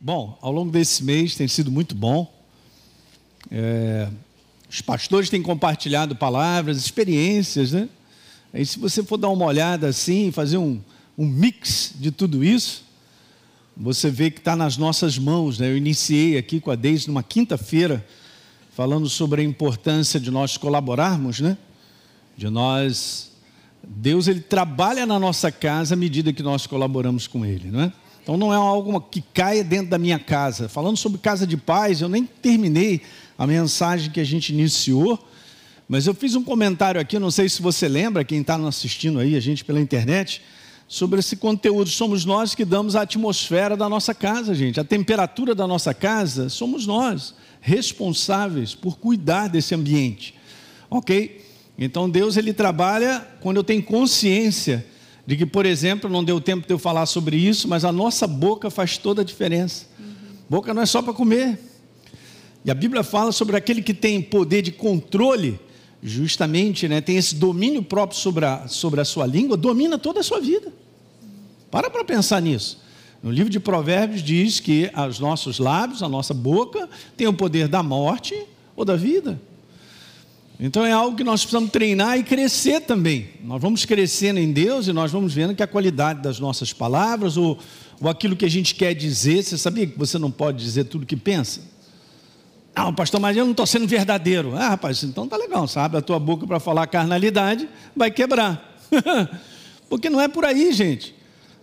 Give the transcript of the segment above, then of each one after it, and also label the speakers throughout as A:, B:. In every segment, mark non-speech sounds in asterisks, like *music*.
A: Bom, ao longo desse mês tem sido muito bom. É, os pastores têm compartilhado palavras, experiências, né? Aí, se você for dar uma olhada assim, fazer um, um mix de tudo isso, você vê que está nas nossas mãos. Né? Eu iniciei aqui com a Deise numa quinta-feira, falando sobre a importância de nós colaborarmos, né? De nós. Deus ele trabalha na nossa casa à medida que nós colaboramos com Ele, não é? Então não é algo que caia dentro da minha casa. Falando sobre casa de paz, eu nem terminei a mensagem que a gente iniciou, mas eu fiz um comentário aqui, não sei se você lembra, quem está assistindo aí, a gente pela internet, sobre esse conteúdo. Somos nós que damos a atmosfera da nossa casa, gente. A temperatura da nossa casa, somos nós, responsáveis por cuidar desse ambiente. Ok? Então Deus ele trabalha quando eu tenho consciência de que, por exemplo, não deu tempo de eu falar sobre isso, mas a nossa boca faz toda a diferença. Uhum. Boca não é só para comer. E a Bíblia fala sobre aquele que tem poder de controle, justamente, né, tem esse domínio próprio sobre a, sobre a sua língua, domina toda a sua vida. Para para pensar nisso. No livro de Provérbios diz que os nossos lábios, a nossa boca, tem o poder da morte ou da vida. Então é algo que nós precisamos treinar e crescer também. Nós vamos crescendo em Deus e nós vamos vendo que a qualidade das nossas palavras ou, ou aquilo que a gente quer dizer, você sabia que você não pode dizer tudo o que pensa? Não, pastor, mas eu não estou sendo verdadeiro. Ah, rapaz, então tá legal, sabe? A tua boca para falar carnalidade vai quebrar. *laughs* Porque não é por aí, gente.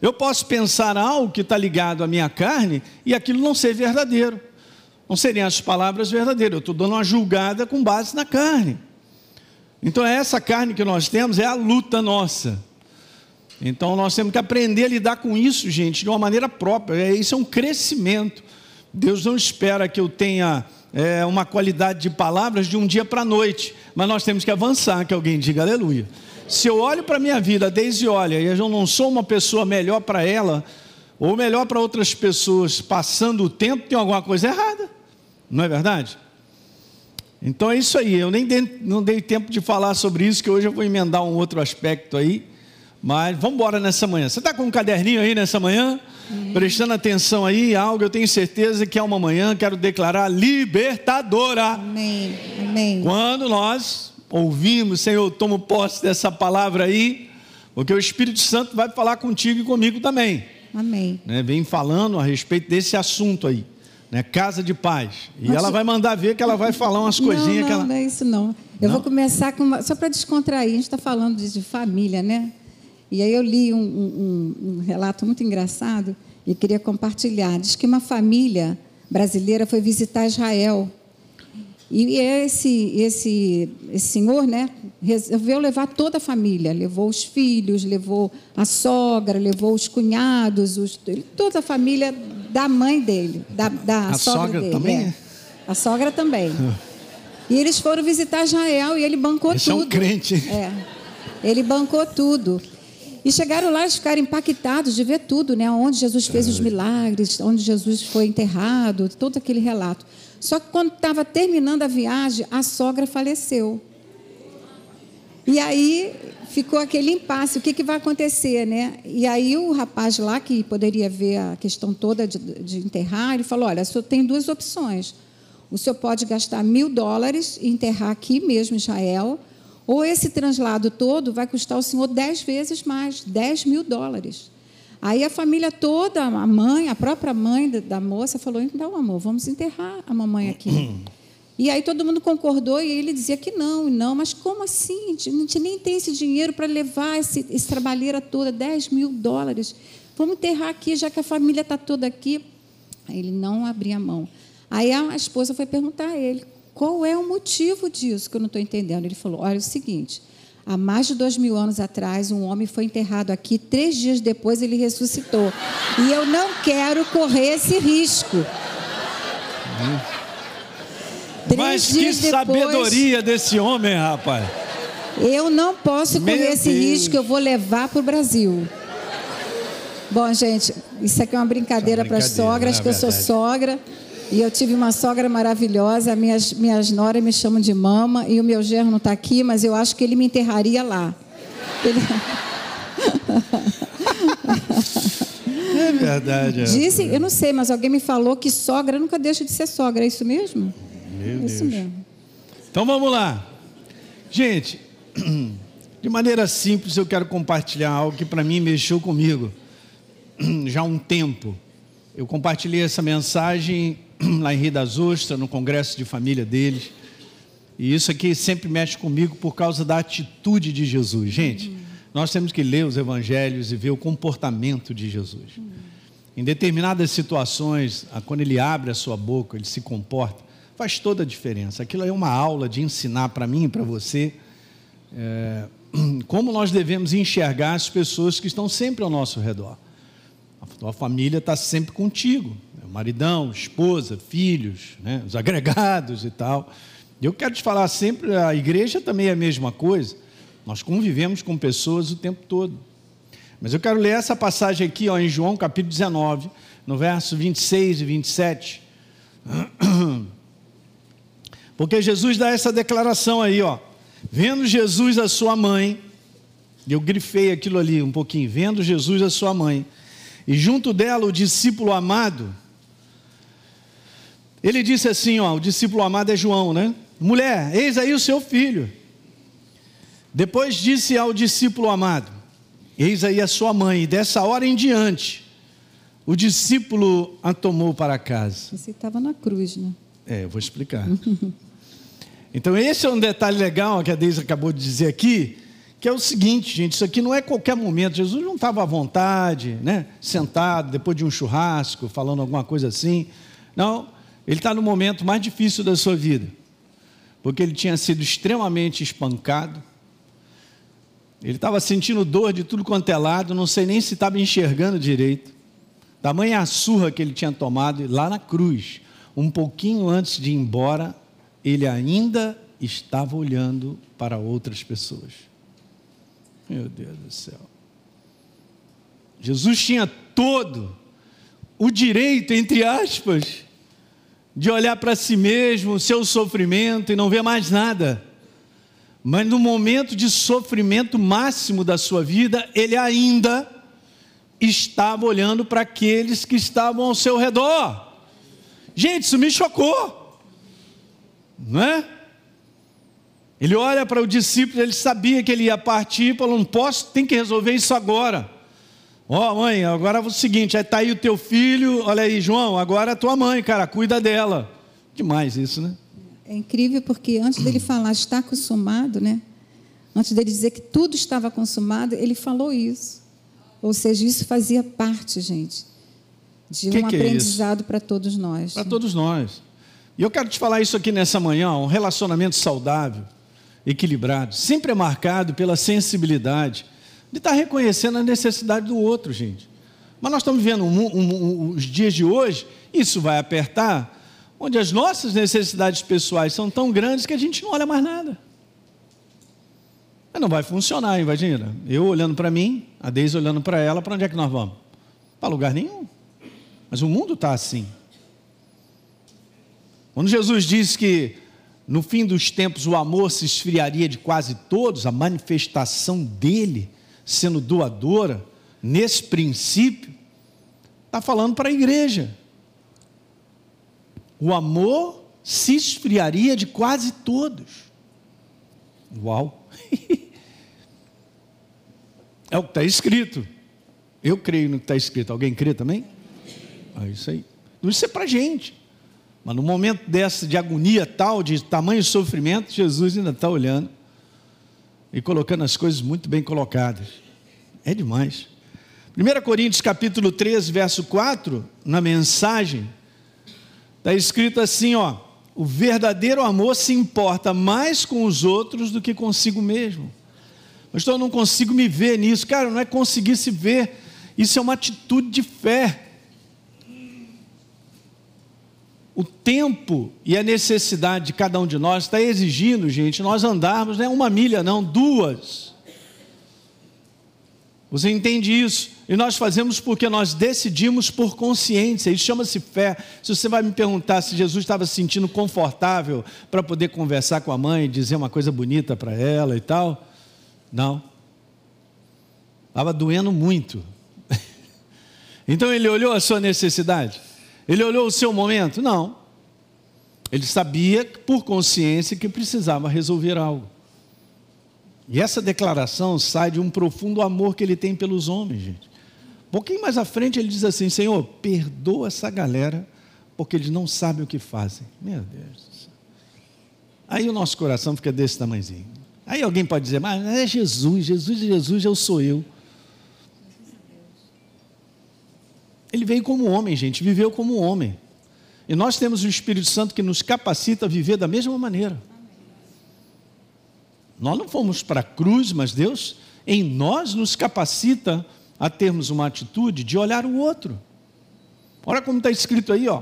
A: Eu posso pensar algo que está ligado à minha carne e aquilo não ser verdadeiro. Não seriam as palavras verdadeiras. Eu estou dando uma julgada com base na carne. Então, é essa carne que nós temos é a luta nossa. Então, nós temos que aprender a lidar com isso, gente, de uma maneira própria. É, isso é um crescimento. Deus não espera que eu tenha é, uma qualidade de palavras de um dia para a noite, mas nós temos que avançar, que alguém diga aleluia. Se eu olho para a minha vida, desde olha, e eu não sou uma pessoa melhor para ela, ou melhor para outras pessoas, passando o tempo, tem alguma coisa errada. Não é verdade? Então é isso aí. Eu nem dei, não dei tempo de falar sobre isso, que hoje eu vou emendar um outro aspecto aí. Mas vamos embora nessa manhã. Você está com um caderninho aí nessa manhã? Prestando atenção aí, algo eu tenho certeza que é uma manhã, quero declarar libertadora.
B: Amém. Amém.
A: Quando nós ouvimos, Senhor, eu tomo posse dessa palavra aí, porque o Espírito Santo vai falar contigo e comigo também.
B: Amém.
A: Né, vem falando a respeito desse assunto aí né? Casa de paz. E Mas, ela vai mandar ver que ela vai falar umas coisinhas
B: não,
A: que ela.
B: Não, é isso não. Eu não? vou começar com uma... só para descontrair. A gente está falando de, de, família, né? E aí eu li um, um, um relato muito engraçado e queria compartilhar. Diz que uma família brasileira foi visitar Israel e esse, esse, esse senhor né, resolveu levar toda a família, levou os filhos, levou a sogra, levou os cunhados, os, toda a família da mãe dele, da, da
A: a
B: sogra,
A: sogra
B: dele.
A: também?
B: É. A sogra também. *laughs* E eles foram visitar Israel e ele bancou tudo.
A: é um crente.
B: É. Ele bancou tudo. E chegaram lá e ficaram impactados de ver tudo, né? Onde Jesus fez os milagres, onde Jesus foi enterrado, todo aquele relato. Só que quando estava terminando a viagem, a sogra faleceu. E aí ficou aquele impasse, o que, que vai acontecer, né? E aí o rapaz lá, que poderia ver a questão toda de, de enterrar, ele falou, olha, o senhor tem duas opções. O senhor pode gastar mil dólares e enterrar aqui mesmo em Israel, ou esse translado todo vai custar o senhor dez vezes mais, dez mil dólares. Aí a família toda, a mãe, a própria mãe da moça falou: então, amor, vamos enterrar a mamãe aqui. *clears throat* E aí todo mundo concordou e ele dizia que não, não, mas como assim? A gente nem tem esse dinheiro para levar esse, esse trabalheira toda, 10 mil dólares. Vamos enterrar aqui, já que a família está toda aqui. Aí ele não abria a mão. Aí a esposa foi perguntar a ele: qual é o motivo disso que eu não estou entendendo? Ele falou: olha, é o seguinte. Há mais de dois mil anos atrás, um homem foi enterrado aqui. Três dias depois, ele ressuscitou. E eu não quero correr esse risco.
A: Três Mas que depois, sabedoria desse homem, rapaz.
B: Eu não posso correr Meu esse Deus. risco, eu vou levar para o Brasil. Bom, gente, isso aqui é uma brincadeira, é para as sogras, que eu sou sogra. E eu tive uma sogra maravilhosa, minhas, minhas noras me chamam de mama, e o meu genro não está aqui, mas eu acho que ele me enterraria lá. Ele... *laughs*
A: verdade. É.
B: Dizem, eu não sei, mas alguém me falou que sogra nunca deixa de ser sogra. É isso mesmo?
A: Meu
B: é isso
A: Deus.
B: mesmo.
A: Então vamos lá. Gente, *clears throat* de maneira simples eu quero compartilhar algo que para mim mexeu comigo *clears throat* já há um tempo. Eu compartilhei essa mensagem *clears throat* lá em Rio das Ostras, no congresso de família deles. E isso aqui sempre mexe comigo por causa da atitude de Jesus. Gente, nós temos que ler os evangelhos e ver o comportamento de Jesus. Em determinadas situações, quando ele abre a sua boca, ele se comporta, faz toda a diferença. Aquilo é uma aula de ensinar para mim e para você é, *clears throat* como nós devemos enxergar as pessoas que estão sempre ao nosso redor. A tua família está sempre contigo, né? maridão, esposa, filhos, né? os agregados e tal. Eu quero te falar sempre, a igreja também é a mesma coisa. Nós convivemos com pessoas o tempo todo. Mas eu quero ler essa passagem aqui, ó, em João capítulo 19, no verso 26 e 27. *clears throat* Porque Jesus dá essa declaração aí, ó. Vendo Jesus a sua mãe, eu grifei aquilo ali um pouquinho, vendo Jesus a sua mãe, e junto dela o discípulo amado, ele disse assim, ó, o discípulo amado é João, né? Mulher, eis aí o seu filho. Depois disse ao discípulo amado: Eis aí a sua mãe. E dessa hora em diante, o discípulo a tomou para casa.
B: Você estava na cruz, né?
A: É, eu vou explicar. *laughs* então, esse é um detalhe legal que a Deise acabou de dizer aqui, que é o seguinte, gente: isso aqui não é qualquer momento. Jesus não estava à vontade, né? Sentado, depois de um churrasco, falando alguma coisa assim. Não, ele está no momento mais difícil da sua vida porque ele tinha sido extremamente espancado. Ele estava sentindo dor de tudo quanto é lado, não sei nem se estava enxergando direito. Tamanha a surra que ele tinha tomado lá na cruz, um pouquinho antes de ir embora, ele ainda estava olhando para outras pessoas. Meu Deus do céu. Jesus tinha todo o direito, entre aspas, de olhar para si mesmo, o seu sofrimento e não ver mais nada. Mas no momento de sofrimento máximo da sua vida, ele ainda estava olhando para aqueles que estavam ao seu redor. Gente, isso me chocou. Não é? Ele olha para o discípulo, ele sabia que ele ia partir, falou: não posso, tem que resolver isso agora. Ó, oh, mãe, agora é o seguinte: está aí o teu filho, olha aí, João, agora é tua mãe, cara, cuida dela. Demais isso, né?
B: É incrível porque antes dele falar está consumado, né? Antes dele dizer que tudo estava consumado, ele falou isso. Ou seja, isso fazia parte, gente, de que um que é aprendizado é para todos nós.
A: Para todos nós. E eu quero te falar isso aqui nessa manhã: um relacionamento saudável, equilibrado, sempre é marcado pela sensibilidade de estar reconhecendo a necessidade do outro, gente. Mas nós estamos vivendo um, um, um, os dias de hoje, isso vai apertar, onde as nossas necessidades pessoais são tão grandes que a gente não olha mais nada. Mas não vai funcionar, imagina. Eu olhando para mim, a Deise olhando para ela, para onde é que nós vamos? Para lugar nenhum. Mas o mundo está assim. Quando Jesus disse que no fim dos tempos o amor se esfriaria de quase todos, a manifestação dele sendo doadora, nesse princípio, está falando para a igreja. O amor se esfriaria de quase todos. Uau! *laughs* é o que está escrito. Eu creio no que está escrito. Alguém crê também? É isso aí. Isso é para gente. Mas no momento dessa de agonia tal, de tamanho sofrimento, Jesus ainda está olhando e colocando as coisas muito bem colocadas. É demais. 1 Coríntios capítulo 13, verso 4, na mensagem, está escrito assim, ó, o verdadeiro amor se importa mais com os outros do que consigo mesmo. Mas então eu não consigo me ver nisso. Cara, não é conseguir se ver. Isso é uma atitude de fé. O tempo e a necessidade de cada um de nós está exigindo, gente, nós andarmos, não é uma milha, não, duas. Você entende isso? E nós fazemos porque nós decidimos por consciência. Isso chama-se fé. Se você vai me perguntar se Jesus estava se sentindo confortável para poder conversar com a mãe, dizer uma coisa bonita para ela e tal, não. Estava doendo muito. *laughs* Então ele olhou a sua necessidade? Ele olhou o seu momento? Não. Ele sabia, por consciência, que precisava resolver algo. E essa declaração sai de um profundo amor que ele tem pelos homens, gente. Um pouquinho mais à frente ele diz assim: Senhor, perdoa essa galera, porque eles não sabem o que fazem. Meu Deus. Aí o nosso coração fica desse tamanhozinho. Aí alguém pode dizer, mas é Jesus, Jesus Jesus, eu sou eu. Ele veio como homem, gente, viveu como homem. E nós temos o Espírito Santo que nos capacita a viver da mesma maneira. Nós não fomos para a cruz, mas Deus em nós nos capacita a termos uma atitude de olhar o outro. Olha como está escrito aí, ó.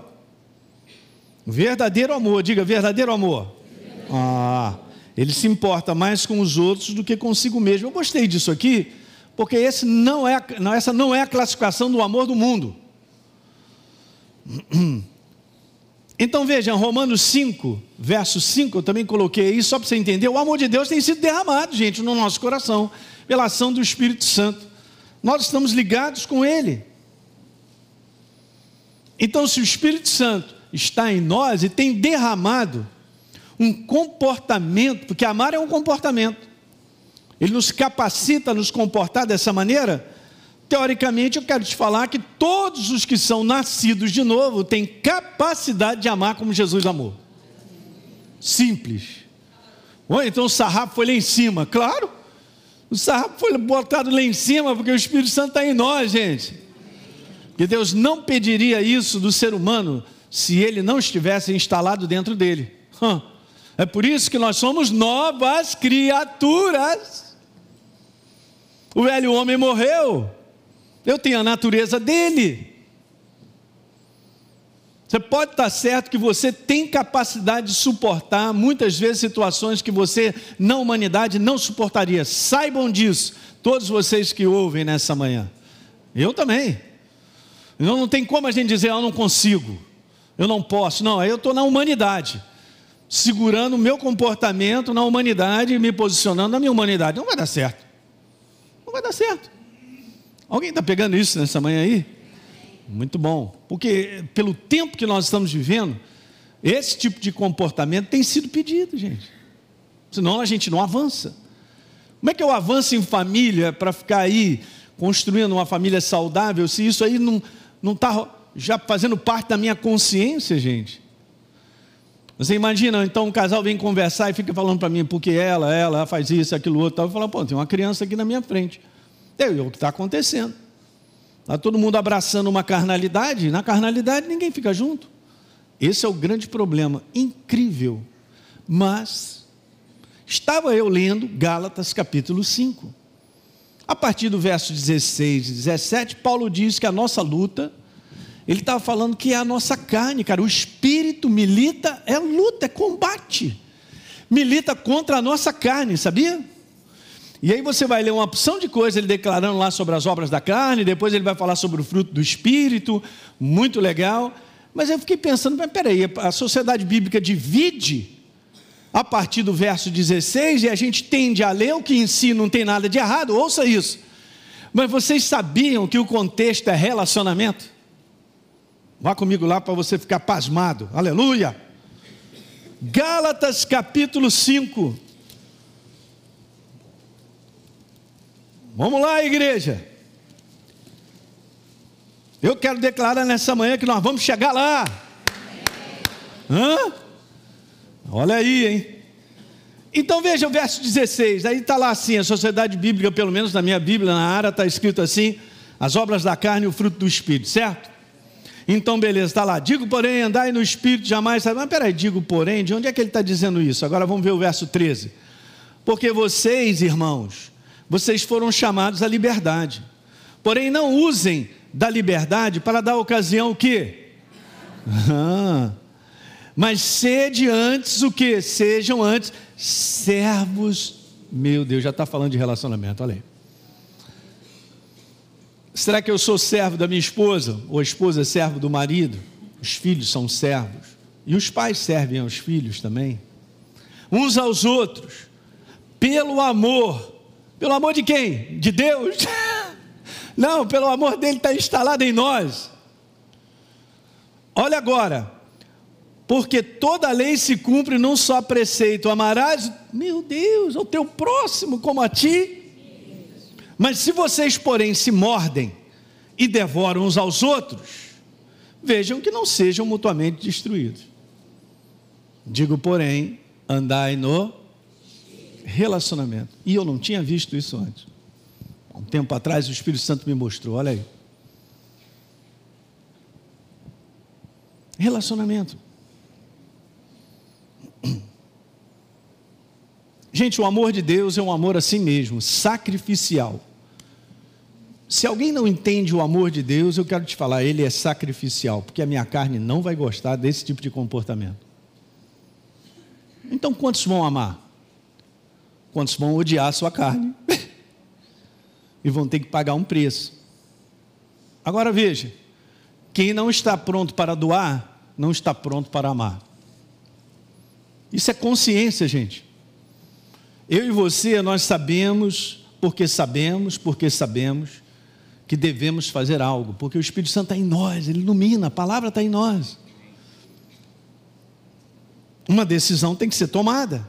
A: Verdadeiro amor, diga verdadeiro amor. Ah, ele se importa mais com os outros do que consigo mesmo. Eu gostei disso aqui, porque esse não é, essa não é a classificação do amor do mundo. *clears throat* Então vejam, Romanos 5, verso 5, eu também coloquei aí, só para você entender, o amor de Deus tem sido derramado, gente, no nosso coração, pela ação do Espírito Santo. Nós estamos ligados com Ele. Então, se o Espírito Santo está em nós e tem derramado um comportamento, porque amar é um comportamento, ele nos capacita a nos comportar dessa maneira, Teoricamente, eu quero te falar que todos os que são nascidos de novo têm capacidade de amar como Jesus amou. Simples. Ou então o sarrafo foi lá em cima. Claro, o sarrafo foi botado lá em cima porque o Espírito Santo está em nós, gente. E Deus não pediria isso do ser humano se ele não estivesse instalado dentro dele. É por isso que nós somos novas criaturas. O velho homem morreu, eu tenho a natureza dele. Você pode estar certo que você tem capacidade de suportar muitas vezes situações que você, na humanidade, não suportaria. Saibam disso, todos vocês que ouvem nessa manhã. Eu também. Não, não tem como a gente dizer, ah, eu não consigo, eu não posso. Não, aí eu estou na humanidade, segurando o meu comportamento na humanidade me posicionando na minha humanidade. Não vai dar certo. Não vai dar certo. Alguém está pegando isso nessa manhã aí? Muito bom. Porque pelo tempo que nós estamos vivendo, esse tipo de comportamento tem sido pedido, gente. Senão a gente não avança. Como é que eu avanço em família para ficar aí construindo uma família saudável se isso aí não está já fazendo parte da minha consciência, gente? Você imagina, então um casal vem conversar e fica falando para mim, porque ela, ela faz isso, aquilo outro. Eu falo, pô, tem uma criança aqui na minha frente. É o que está acontecendo. Está todo mundo abraçando uma carnalidade, na carnalidade ninguém fica junto. Esse é o grande problema, incrível. Mas, estava eu lendo Gálatas capítulo 5. A partir do verso 16 e 17, Paulo diz que a nossa luta, ele estava falando que é a nossa carne, cara. O espírito milita, é luta, é combate. Milita contra a nossa carne, sabia? E aí você vai ler uma opção de coisas, ele declarando lá sobre as obras da carne, depois ele vai falar sobre o fruto do Espírito, muito legal. Mas eu fiquei pensando, mas peraí, a sociedade bíblica divide a partir do verso 16 e a gente tende a ler o que em si não tem nada de errado, ouça isso. Mas vocês sabiam que o contexto é relacionamento? Vá comigo lá para você ficar pasmado. Aleluia! Gálatas capítulo 5, Vamos lá, igreja. Eu quero declarar nessa manhã que nós vamos chegar lá. Hã? Olha aí, hein? Então veja o verso 16, aí está lá assim, a sociedade bíblica, pelo menos na minha Bíblia, na área, está escrito assim: as obras da carne e o fruto do Espírito, certo? Então, beleza, está lá. Digo, porém, andai no Espírito, jamais. Mas peraí, digo, porém, de onde é que ele está dizendo isso? Agora vamos ver o verso 13. Porque vocês, irmãos, vocês foram chamados à liberdade. Porém, não usem da liberdade para dar ocasião o quê? Ah, mas sede antes o que? Sejam antes servos. Meu Deus, já está falando de relacionamento, olha aí. Será que eu sou servo da minha esposa? Ou a esposa é servo do marido? Os filhos são servos. E os pais servem aos filhos também. Uns aos outros. Pelo amor pelo amor de quem? De Deus. *laughs* Não, pelo amor dele está instalado em nós. Olha agora, porque toda lei se cumpre num só preceito: amarás, meu Deus, ao teu próximo como a ti. Mas se vocês, porém, se mordem e devoram uns aos outros, vejam que não sejam mutuamente destruídos. Digo, porém, andai no relacionamento. E eu não tinha visto isso antes. Um tempo atrás o Espírito Santo me mostrou, olha aí. Relacionamento. Gente, o amor de Deus é um amor assim mesmo, sacrificial. Se alguém não entende o amor de Deus, eu quero te falar, ele é sacrificial, porque a minha carne não vai gostar desse tipo de comportamento. Então, quantos vão amar? Quantos vão odiar a sua carne? *laughs* e vão ter que pagar um preço. Agora veja, quem não está pronto para doar, não está pronto para amar. Isso é consciência, gente. Eu e você, nós sabemos, porque sabemos, porque sabemos, que devemos fazer algo, porque o Espírito Santo está em nós, ele ilumina, a palavra está em nós. Uma decisão tem que ser tomada.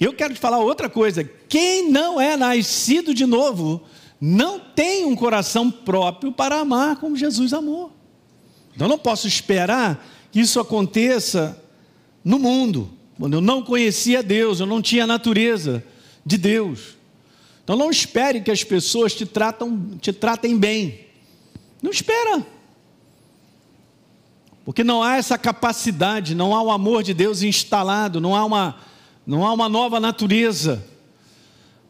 A: Eu quero te falar outra coisa: quem não é nascido de novo, não tem um coração próprio para amar como Jesus amou. Então não posso esperar que isso aconteça no mundo, quando eu não conhecia Deus, eu não tinha a natureza de Deus. Então não espere que as pessoas te, tratam, te tratem bem. Não espera. Porque não há essa capacidade, não há o amor de Deus instalado, não há uma, não há uma nova natureza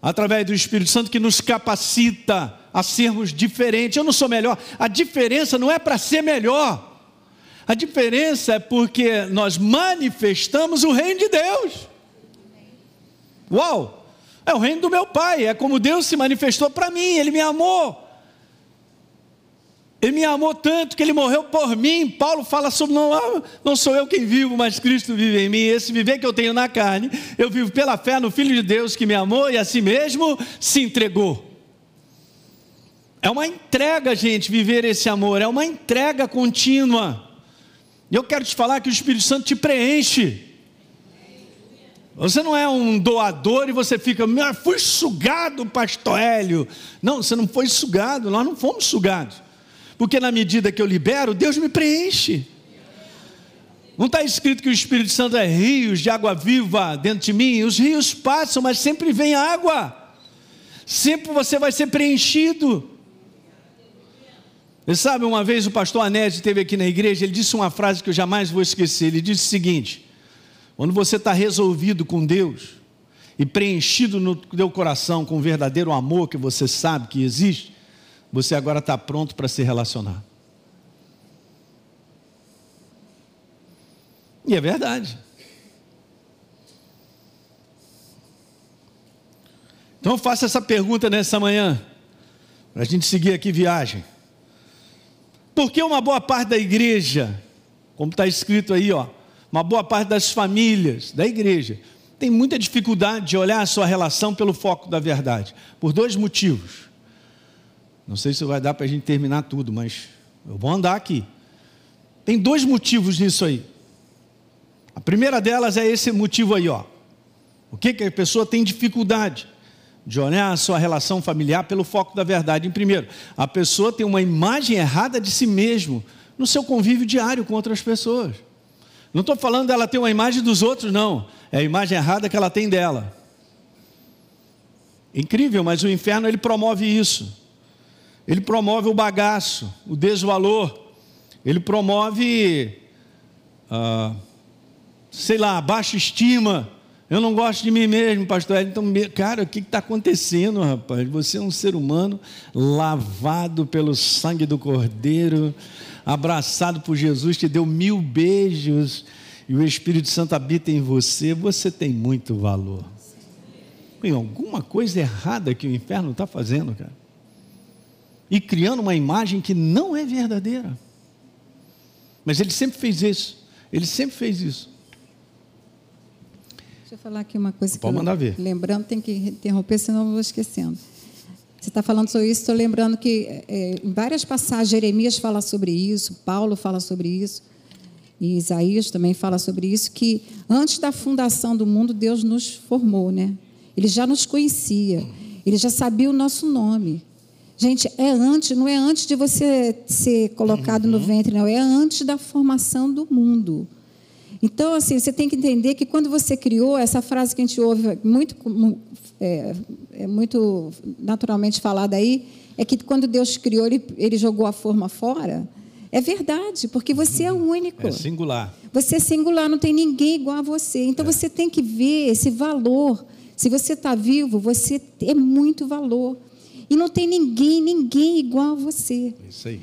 A: através do Espírito Santo que nos capacita a sermos diferentes. Eu não sou melhor. A diferença não é para ser melhor. A diferença é porque nós manifestamos o reino de Deus. Uau! É o reino do meu Pai, é como Deus se manifestou para mim, Ele me amou. Ele me amou tanto que ele morreu por mim. Paulo fala sobre não, ah, não sou eu quem vivo, mas Cristo vive em mim. Esse viver que eu tenho na carne, eu vivo pela fé no Filho de Deus que me amou e a si mesmo se entregou. É uma entrega, gente, viver esse amor, é uma entrega contínua. E eu quero te falar que o Espírito Santo te preenche. Você não é um doador e você fica, fui sugado, pastor Hélio. Não, você não foi sugado, nós não fomos sugados. Porque na medida que eu libero, Deus me preenche. Não está escrito que o Espírito Santo é rios de água viva dentro de mim? Os rios passam, mas sempre vem água. Sempre você vai ser preenchido. Você sabe, uma vez o pastor Anésio esteve aqui na igreja, ele disse uma frase que eu jamais vou esquecer. Ele disse o seguinte: quando você está resolvido com Deus e preenchido no teu coração com o verdadeiro amor que você sabe que existe, você agora está pronto para se relacionar. E é verdade. Então eu faço essa pergunta nessa manhã, para a gente seguir aqui viagem. Por que uma boa parte da igreja, como está escrito aí, ó, uma boa parte das famílias da igreja, tem muita dificuldade de olhar a sua relação pelo foco da verdade? Por dois motivos. Não sei se vai dar para a gente terminar tudo, mas eu vou andar aqui. Tem dois motivos nisso aí. A primeira delas é esse motivo aí, ó. O que, que a pessoa tem dificuldade? De olhar a sua relação familiar pelo foco da verdade. Em primeiro, a pessoa tem uma imagem errada de si mesmo no seu convívio diário com outras pessoas. Não estou falando dela ter uma imagem dos outros, não. É a imagem errada que ela tem dela. Incrível, mas o inferno ele promove isso. Ele promove o bagaço, o desvalor. Ele promove, ah, sei lá, baixa estima. Eu não gosto de mim mesmo, pastor. Então, cara, o que está acontecendo, rapaz? Você é um ser humano lavado pelo sangue do Cordeiro, abraçado por Jesus, te deu mil beijos e o Espírito Santo habita em você. Você tem muito valor. Tem alguma coisa errada que o inferno está fazendo, cara e criando uma imagem que não é verdadeira. Mas ele sempre fez isso. Ele sempre fez isso.
B: Deixa eu falar aqui uma coisa
A: Pode
B: que
A: mandar
B: eu,
A: ver.
B: lembrando, tem que interromper, senão eu vou esquecendo. Você está falando sobre isso, estou lembrando que é, em várias passagens Jeremias fala sobre isso, Paulo fala sobre isso, e Isaías também fala sobre isso, que antes da fundação do mundo Deus nos formou, né? Ele já nos conhecia, ele já sabia o nosso nome. Gente, é antes, não é antes de você ser colocado no ventre, não, é antes da formação do mundo. Então, assim, você tem que entender que quando você criou, essa frase que a gente ouve muito, é, é muito naturalmente falada aí, é que quando Deus criou, ele, ele jogou a forma fora. É verdade, porque você é único.
A: É singular.
B: Você é singular, não tem ninguém igual a você. Então, é. você tem que ver esse valor. Se você está vivo, você é muito valor. E não tem ninguém, ninguém igual a você.
A: Isso aí.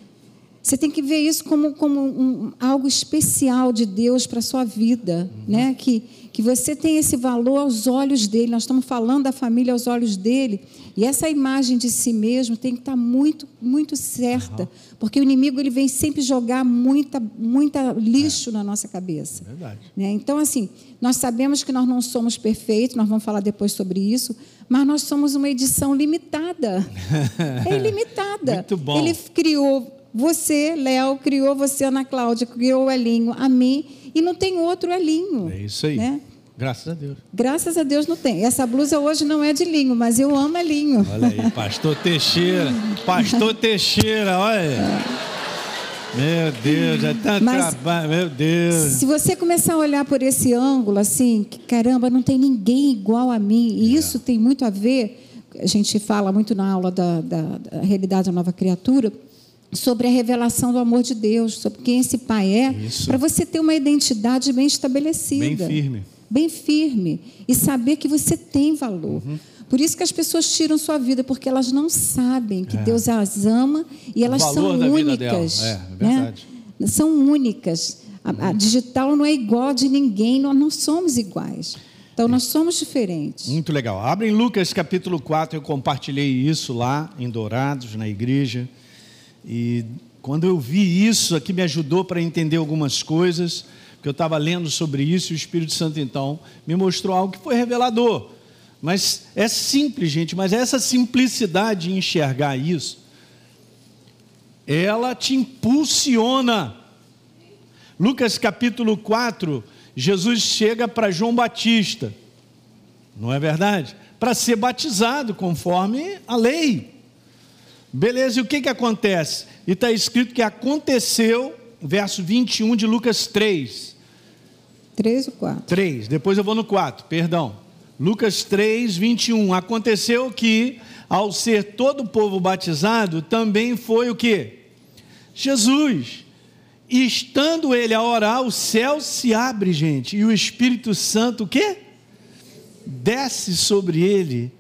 B: Você tem que ver isso como, como um, algo especial de Deus para a sua vida, uhum. né? Que, que você tem esse valor aos olhos dele. Nós estamos falando da família aos olhos dele. E essa imagem de si mesmo tem que estar muito, muito certa. Uhum. Porque o inimigo ele vem sempre jogar muita, muita lixo é. na nossa cabeça.
A: É verdade.
B: Né? Então, assim, nós sabemos que nós não somos perfeitos, nós vamos falar depois sobre isso, mas nós somos uma edição limitada. *laughs* é ilimitada.
A: Muito bom.
B: Ele criou você, Léo, criou você, Ana Cláudia, criou o Elinho, a mim, e não tem outro Elinho.
A: É isso aí.
B: Né?
A: Graças a Deus.
B: Graças a Deus não tem. Essa blusa hoje não é de linho, mas eu amo Elinho.
A: Olha aí, *laughs* pastor Teixeira. Pastor Teixeira, olha. Meu Deus, é tanto Mas, trabalho, meu Deus.
B: Se você começar a olhar por esse ângulo, assim, que, caramba, não tem ninguém igual a mim, e é. isso tem muito a ver, a gente fala muito na aula da, da, da realidade da nova criatura, sobre a revelação do amor de Deus, sobre quem esse pai é, para você ter uma identidade bem estabelecida.
A: Bem firme.
B: Bem firme. E saber que você tem valor. Uhum. Por isso que as pessoas tiram sua vida, porque elas não sabem que é. Deus as ama e elas são únicas.
A: É, é verdade.
B: Né? São únicas. A, a, digital não é igual de ninguém, nós não somos iguais. Então nós somos diferentes.
A: Muito legal. Abre em Lucas capítulo 4, eu compartilhei isso lá em Dourados, na igreja. E quando eu vi isso, aqui me ajudou para entender algumas coisas, porque eu estava lendo sobre isso e o Espírito Santo então me mostrou algo que foi revelador. Mas é simples, gente, mas essa simplicidade de enxergar isso, ela te impulsiona. Lucas capítulo 4, Jesus chega para João Batista, não é verdade? Para ser batizado conforme a lei. Beleza, e o que, que acontece? E está escrito que aconteceu, verso 21 de Lucas 3.
B: 3 ou 4?
A: 3, depois eu vou no 4, perdão. Lucas 3, 21. Aconteceu que, ao ser todo o povo batizado, também foi o que? Jesus. E estando ele a orar, o céu se abre, gente, e o Espírito Santo, o quê? Desce sobre ele,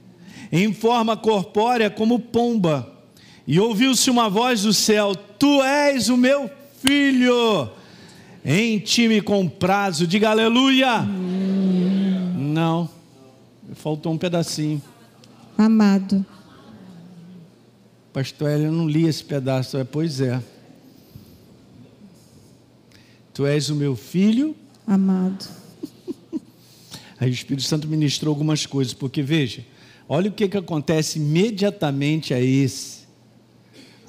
A: em forma corpórea como pomba e ouviu-se uma voz do céu: Tu és o meu filho, em ti me comprazo. Diga aleluia. Não, faltou um pedacinho.
B: Amado.
A: Pastor Hélio, eu não li esse pedaço. É, pois é. Tu és o meu filho.
B: Amado.
A: Aí o Espírito Santo ministrou algumas coisas, porque veja, olha o que, que acontece imediatamente a esse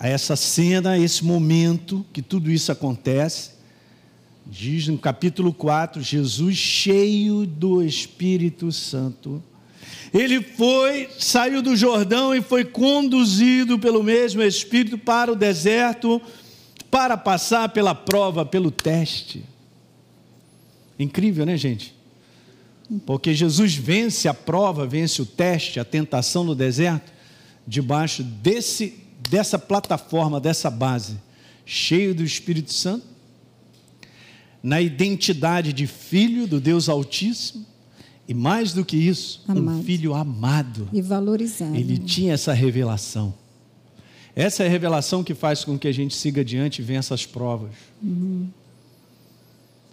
A: a essa cena, a esse momento que tudo isso acontece. Diz no capítulo 4, Jesus cheio do Espírito Santo. Ele foi, saiu do Jordão e foi conduzido pelo mesmo Espírito para o deserto para passar pela prova, pelo teste. Incrível, né, gente? Porque Jesus vence a prova, vence o teste, a tentação no deserto, debaixo desse dessa plataforma, dessa base, cheio do Espírito Santo, na identidade de filho do Deus Altíssimo, e mais do que isso, amado. um filho amado.
B: E valorizado.
A: Ele tinha essa revelação. Essa é a revelação que faz com que a gente siga adiante e vença as provas. Uhum.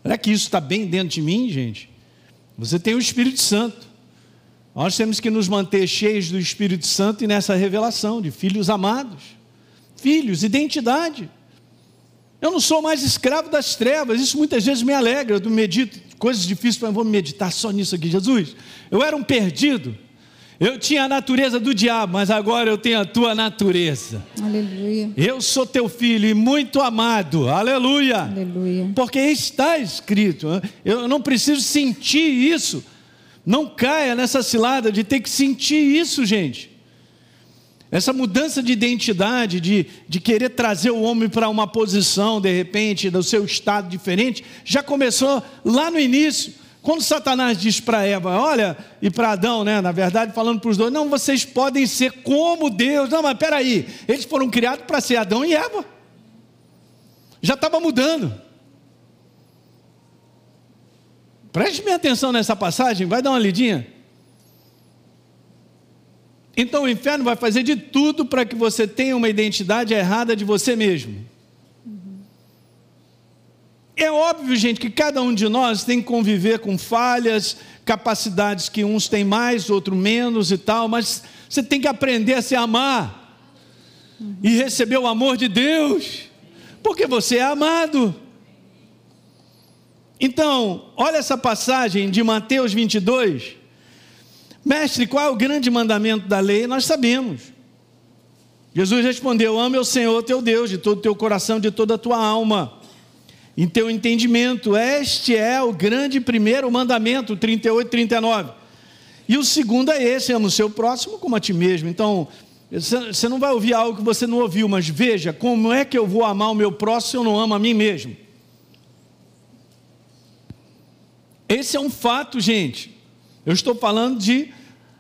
A: Será que isso está bem dentro de mim, gente? Você tem o Espírito Santo. Nós temos que nos manter cheios do Espírito Santo e nessa revelação de filhos amados. Filhos, identidade. Eu não sou mais escravo das trevas, isso muitas vezes me alegra. Eu medito coisas difíceis, mas vou meditar só nisso aqui. Jesus, eu era um perdido, Eu tinha a natureza do diabo, mas agora eu tenho a tua natureza.
B: Aleluia.
A: Eu sou teu filho e muito amado. Aleluia.
B: Aleluia.
A: Porque está escrito. Eu não preciso sentir isso. Não caia nessa cilada de ter que sentir isso, gente. Essa mudança de identidade, de, de querer trazer o homem para uma posição, de repente, do seu estado diferente, já começou lá no início. Quando Satanás diz para Eva, olha, e para Adão, né, na verdade, falando para os dois, não, vocês podem ser como Deus. Não, mas peraí, eles foram criados para ser Adão e Eva. Já estava mudando. Preste bem atenção nessa passagem, vai dar uma lidinha. Então o inferno vai fazer de tudo para que você tenha uma identidade errada de você mesmo. É óbvio, gente, que cada um de nós tem que conviver com falhas, capacidades que uns têm mais, outros menos e tal, mas você tem que aprender a se amar e receber o amor de Deus, porque você é amado. Então, olha essa passagem de Mateus 22. Mestre, qual é o grande mandamento da lei? Nós sabemos. Jesus respondeu: Ame o Senhor teu Deus de todo o teu coração, de toda a tua alma em teu entendimento. Este é o grande primeiro mandamento, 38, 39. E o segundo é esse: ama o seu próximo como a ti mesmo. Então, você não vai ouvir algo que você não ouviu, mas veja como é que eu vou amar o meu próximo se eu não amo a mim mesmo. Esse é um fato, gente. Eu estou falando de,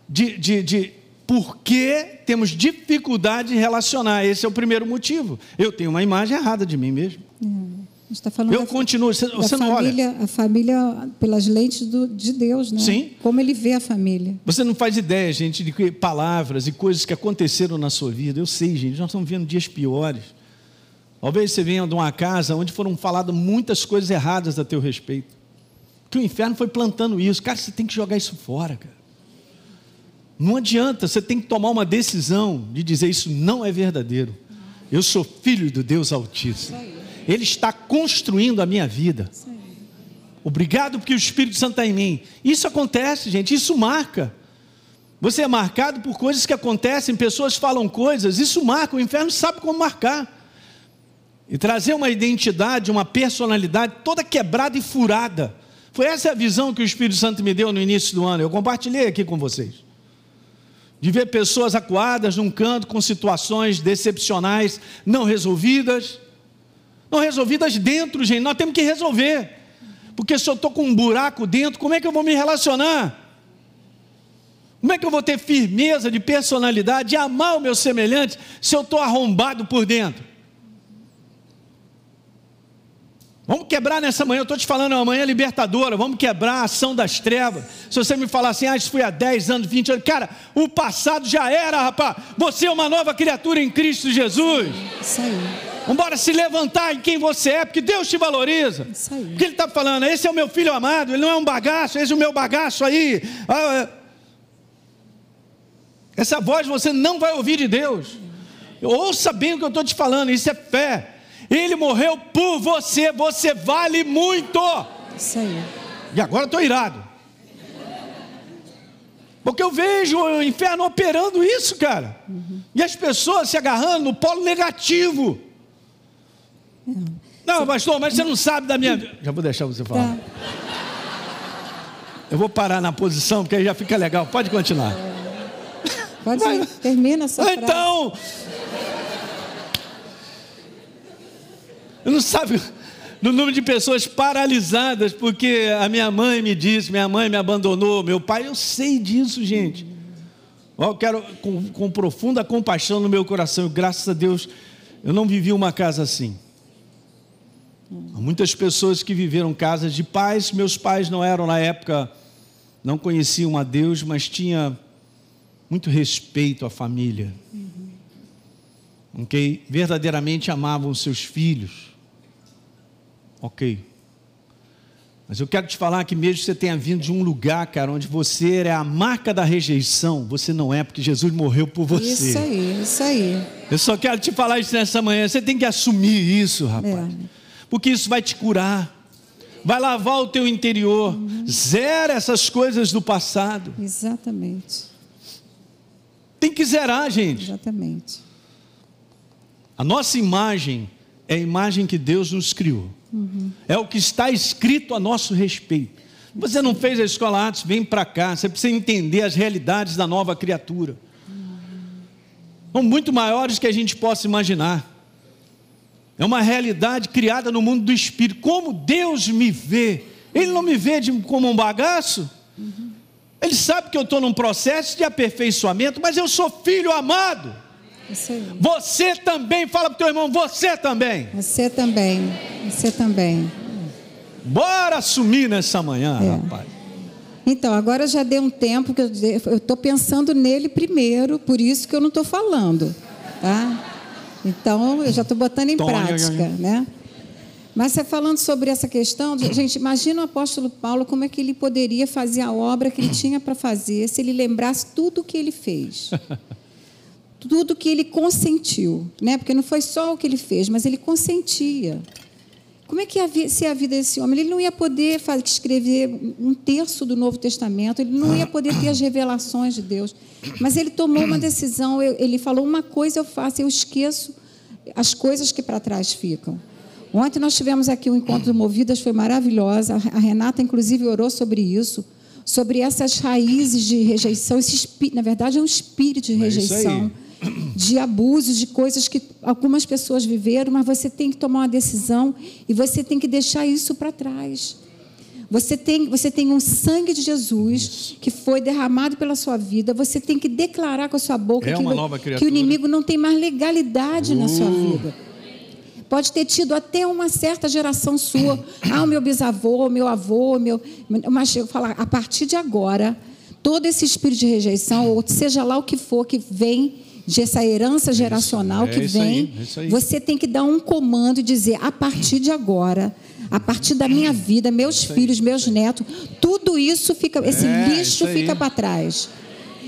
A: de, de, de por que temos dificuldade em relacionar. Esse é o primeiro motivo. Eu tenho uma imagem errada de mim mesmo.
B: A gente está falando
A: Eu
B: da,
A: continuo. Você,
B: da
A: você não olha.
B: família, a família pelas lentes do- de Deus, né?
A: Sim.
B: Como ele vê a família.
A: Você não faz ideia, gente, de que palavras e coisas que aconteceram na sua vida. Eu sei, gente, nós estamos vendo dias piores. Talvez você venha de uma casa onde foram faladas muitas coisas erradas a teu respeito. Que o inferno foi plantando isso. Cara, você tem que jogar isso fora, cara. Não adianta, você tem que tomar uma decisão de dizer isso não é verdadeiro. Eu sou filho do Deus Altíssimo. Ele está construindo a minha vida. Obrigado porque o Espírito Santo está em mim. Isso acontece, gente, isso marca. Você é marcado por coisas que acontecem, pessoas falam coisas, isso marca, o inferno sabe como marcar. E trazer uma identidade, uma personalidade toda quebrada e furada. Foi essa a visão que o Espírito Santo me deu no início do ano. Eu compartilhei aqui com vocês. De ver pessoas acuadas num canto com situações decepcionais, não resolvidas. Não resolvidas dentro, gente. Nós temos que resolver. Porque se eu estou com um buraco dentro, como é que eu vou me relacionar? Como é que eu vou ter firmeza de personalidade, de amar o meu semelhante, se eu estou arrombado por dentro? Vamos quebrar nessa manhã, eu estou te falando, é uma manhã libertadora, vamos quebrar a ação das trevas. Se você me falar assim, ah, isso foi há 10 anos, 20 anos, cara, o passado já era, rapaz. Você é uma nova criatura em Cristo Jesus.
B: Isso aí.
A: Vamos se levantar em quem você é, porque Deus te valoriza.
B: Isso aí.
A: Porque Ele está falando, esse é o meu filho amado, ele não é um bagaço, esse é o meu bagaço aí. Ah, é. essa voz você não vai ouvir de Deus. Ouça bem o que eu estou te falando, isso é fé. Ele morreu por você, você vale muito.
B: Isso aí.
A: E agora estou irado. Porque eu vejo o inferno operando isso, cara. E as pessoas se agarrando no polo negativo. Não, pastor, mas você não sabe da minha vida. Já vou deixar você falar.
B: Tá.
A: Eu vou parar na posição, porque aí já fica legal. Pode continuar.
B: Pode ir. Termina essa frase.
A: Então. Não sabe *laughs* do número de pessoas paralisadas porque a minha mãe me disse, minha mãe me abandonou, meu pai, eu sei disso, gente. Eu quero com, com profunda compaixão no meu coração, e graças a Deus, eu não vivi uma casa assim. Há muitas pessoas que viveram casas de pais, meus pais não eram na época, não conheciam a Deus, mas tinha muito respeito à família. Ok? Verdadeiramente amavam seus filhos. Ok. Mas eu quero te falar que mesmo que você tenha vindo de um lugar, cara, onde você é a marca da rejeição, você não é, porque Jesus morreu por você.
B: Isso aí, isso aí.
A: Eu só quero te falar isso nessa manhã. Você tem que assumir isso, rapaz.
B: É.
A: Porque isso vai te curar. Vai lavar o teu interior. Zera essas coisas do passado.
B: Exatamente.
A: Tem que zerar, gente.
B: Exatamente.
A: A nossa imagem é a imagem que Deus nos criou. Uhum. É o que está escrito a nosso respeito. Você não fez a escola Atos, vem para cá. Você precisa entender as realidades da nova criatura. São muito maiores que a gente possa imaginar. É uma realidade criada no mundo do espírito. Como Deus me vê. Ele não me vê de, como um bagaço. Ele sabe que eu estou num processo de aperfeiçoamento, mas eu sou filho amado. Você também, fala para o teu irmão, você também.
B: Você também, você também.
A: Bora assumir nessa manhã, é. rapaz.
B: Então, agora já deu um tempo que eu estou pensando nele primeiro, por isso que eu não estou falando. Tá? Então, eu já estou botando em prática, né? Mas você falando sobre essa questão, gente, imagina o apóstolo Paulo como é que ele poderia fazer a obra que ele tinha para fazer se ele lembrasse tudo o que ele fez. *laughs* tudo que ele consentiu, né? Porque não foi só o que ele fez, mas ele consentia. Como é que ia ser a vida desse homem? Ele não ia poder escrever um terço do Novo Testamento, ele não ia poder ter as revelações de Deus. Mas ele tomou uma decisão, ele falou: uma coisa eu faço, eu esqueço as coisas que para trás ficam. Ontem nós tivemos aqui um encontro do Movidas, foi maravilhosa. A Renata, inclusive, orou sobre isso, sobre essas raízes de rejeição. Esse espírito, na verdade, é um espírito de é rejeição, de abuso, de coisas que algumas pessoas viveram, mas você tem que tomar uma decisão e você tem que deixar isso para trás. Você tem, você tem um sangue de Jesus que foi derramado pela sua vida. Você tem que declarar com a sua boca
A: é
B: que, que, o inimigo não tem mais legalidade uh. na sua uh. vida. Pode ter tido até uma certa geração sua. *coughs* Ah, o meu bisavô, o meu avô, o meu. Mas eu falar, a partir de agora, todo esse espírito de rejeição, ou seja lá o que for que vem essa herança geracional é que vem, aí, é você tem que dar um comando e dizer: a partir de agora, a partir da minha vida, meus filhos, meus netos, tudo isso fica, esse é, lixo fica para trás.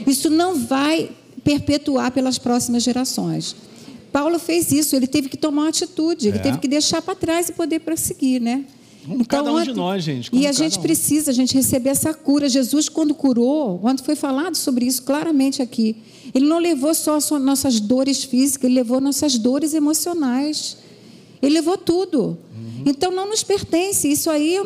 B: Isso não vai perpetuar pelas próximas gerações. Paulo fez isso, ele teve que tomar uma atitude, ele é. teve que deixar para trás e poder prosseguir, né?
A: Então, cada um de nós, gente.
B: E a gente um. precisa, a gente receber essa cura. Jesus, quando curou, quando foi falado sobre isso claramente aqui, ele não levou só nossas dores físicas, ele levou nossas dores emocionais. Ele levou tudo. Uhum. Então não nos pertence. Isso aí é,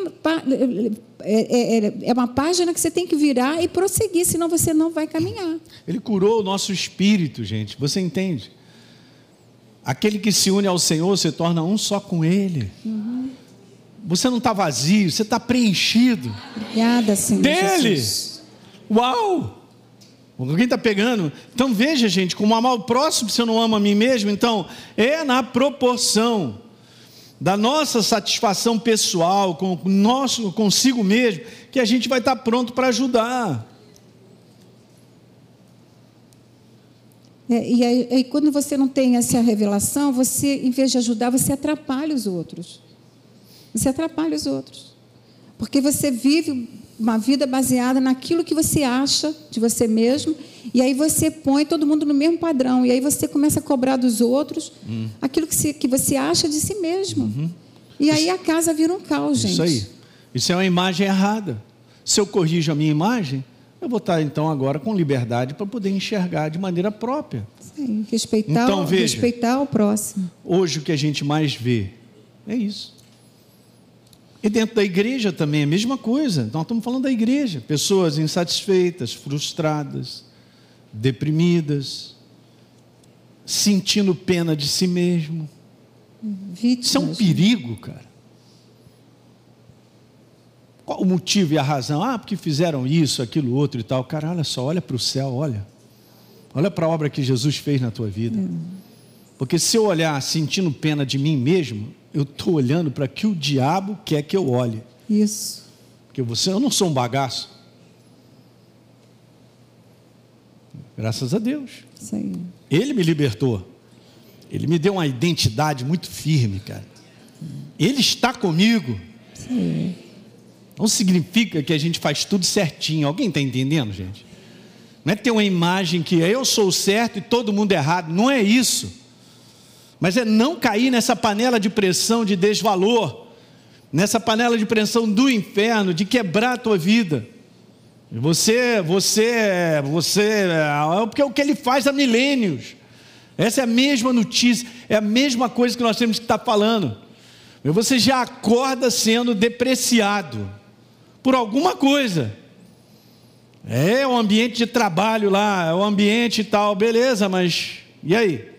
B: é, é, é uma página que você tem que virar e prosseguir, senão você não vai caminhar.
A: Ele curou o nosso espírito, gente. Você entende? Aquele que se une ao Senhor se torna um só com Ele. Uhum. Você não está vazio, você está preenchido.
B: Obrigada, Senhor.
A: Dele. Jesus. Uau! Alguém está pegando? Então veja, gente, como amar o próximo se eu não amo a mim mesmo, então é na proporção da nossa satisfação pessoal com nosso consigo mesmo que a gente vai estar tá pronto para ajudar.
B: É, e aí, aí, quando você não tem essa revelação, você, em vez de ajudar, você atrapalha os outros. Você atrapalha os outros. Porque você vive uma vida baseada naquilo que você acha de você mesmo, e aí você põe todo mundo no mesmo padrão, e aí você começa a cobrar dos outros hum. aquilo que, se, que, você acha de si mesmo. Uhum. E aí a casa vira um caos, gente.
A: Isso aí. Isso é uma imagem errada. Se eu corrijo a minha imagem, eu vou estar então agora com liberdade para poder enxergar de maneira própria.
B: Sim, respeitar, então, veja, respeitar o próximo.
A: Hoje o que a gente mais vê é isso. E dentro da igreja também é a mesma coisa. Nós estamos falando da igreja. Pessoas insatisfeitas, frustradas, deprimidas, sentindo pena de si mesmo. Vítimas. Isso é um perigo, cara. Qual o motivo e a razão? Ah, porque fizeram isso, aquilo, outro e tal. Cara, olha só, olha para o céu, olha. Olha para a obra que Jesus fez na tua vida. Hum. Porque se eu olhar sentindo pena de mim mesmo, eu estou olhando para que o diabo quer que eu olhe.
B: Isso.
A: Porque você, eu não sou um bagaço. Graças a Deus.
B: Sim.
A: Ele me libertou. Ele me deu uma identidade muito firme, cara. Ele está comigo. Sim. Não significa que a gente faz tudo certinho. Alguém está entendendo, gente? Não é ter uma imagem que eu sou certo e todo mundo errado. Não é isso. Mas é não cair nessa panela de pressão de desvalor, nessa panela de pressão do inferno, de quebrar a tua vida. Você, você, você, é porque é o que ele faz há milênios. Essa é a mesma notícia, é a mesma coisa que nós temos que estar falando. Você já acorda sendo depreciado por alguma coisa. É o ambiente de trabalho lá, é o ambiente e tal, beleza, mas e aí?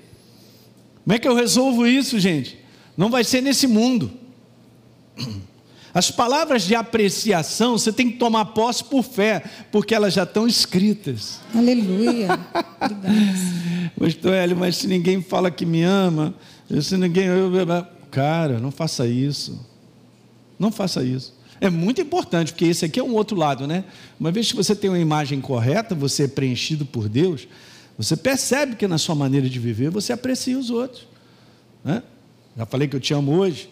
A: Como é que eu resolvo isso, gente? Não vai ser nesse mundo. As palavras de apreciação você tem que tomar posse por fé, porque elas já estão escritas.
B: Aleluia. *laughs*
A: Pastor Hélio, mas se ninguém fala que me ama, se ninguém. Cara, não faça isso. Não faça isso. É muito importante, porque esse aqui é um outro lado, né? Uma vez que você tem uma imagem correta, você é preenchido por Deus, você percebe que na sua maneira de viver você aprecia os outros. Né? Já falei que eu te amo hoje.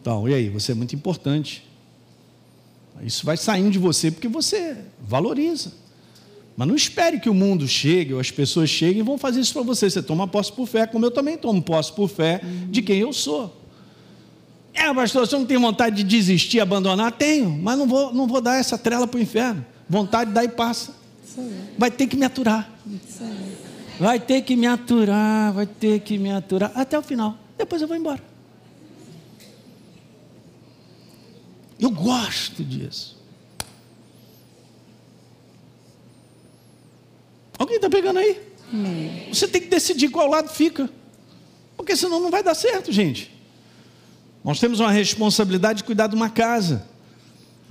A: Então, e aí? Você é muito importante. Isso vai saindo de você porque você valoriza. Mas não espere que o mundo chegue ou as pessoas cheguem e vão fazer isso para você. Você toma posse por fé, como eu também tomo posse por fé de quem eu sou. É, pastor, você não tem vontade de desistir, abandonar? Tenho, mas não vou, não vou dar essa trela para o inferno. Vontade dá e passa. Vai ter que me aturar. Vai ter que me aturar, vai ter que me aturar até o final. Depois eu vou embora. Eu gosto disso. Alguém está pegando aí? Você tem que decidir qual lado fica. Porque senão não vai dar certo, gente. Nós temos uma responsabilidade de cuidar de uma casa,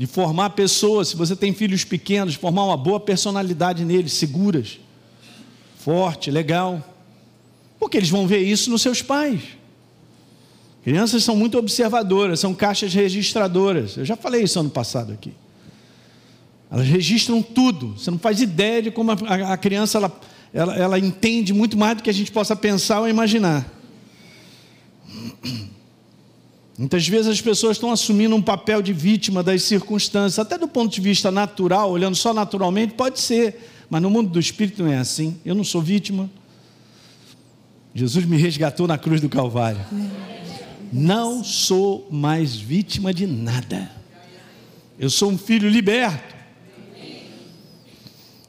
A: de formar pessoas. Se você tem filhos pequenos, formar uma boa personalidade neles, seguras, forte, legal. Porque eles vão ver isso nos seus pais. Crianças são muito observadoras, são caixas registradoras. Eu já falei isso ano passado aqui. Elas registram tudo. Você não faz ideia de como a, a criança ela, ela, ela entende muito mais do que a gente possa pensar ou imaginar. Muitas vezes as pessoas estão assumindo um papel de vítima das circunstâncias, até do ponto de vista natural, olhando só naturalmente, pode ser, mas no mundo do espírito não é assim. Eu não sou vítima. Jesus me resgatou na cruz do Calvário. Não sou mais vítima de nada. Eu sou um filho liberto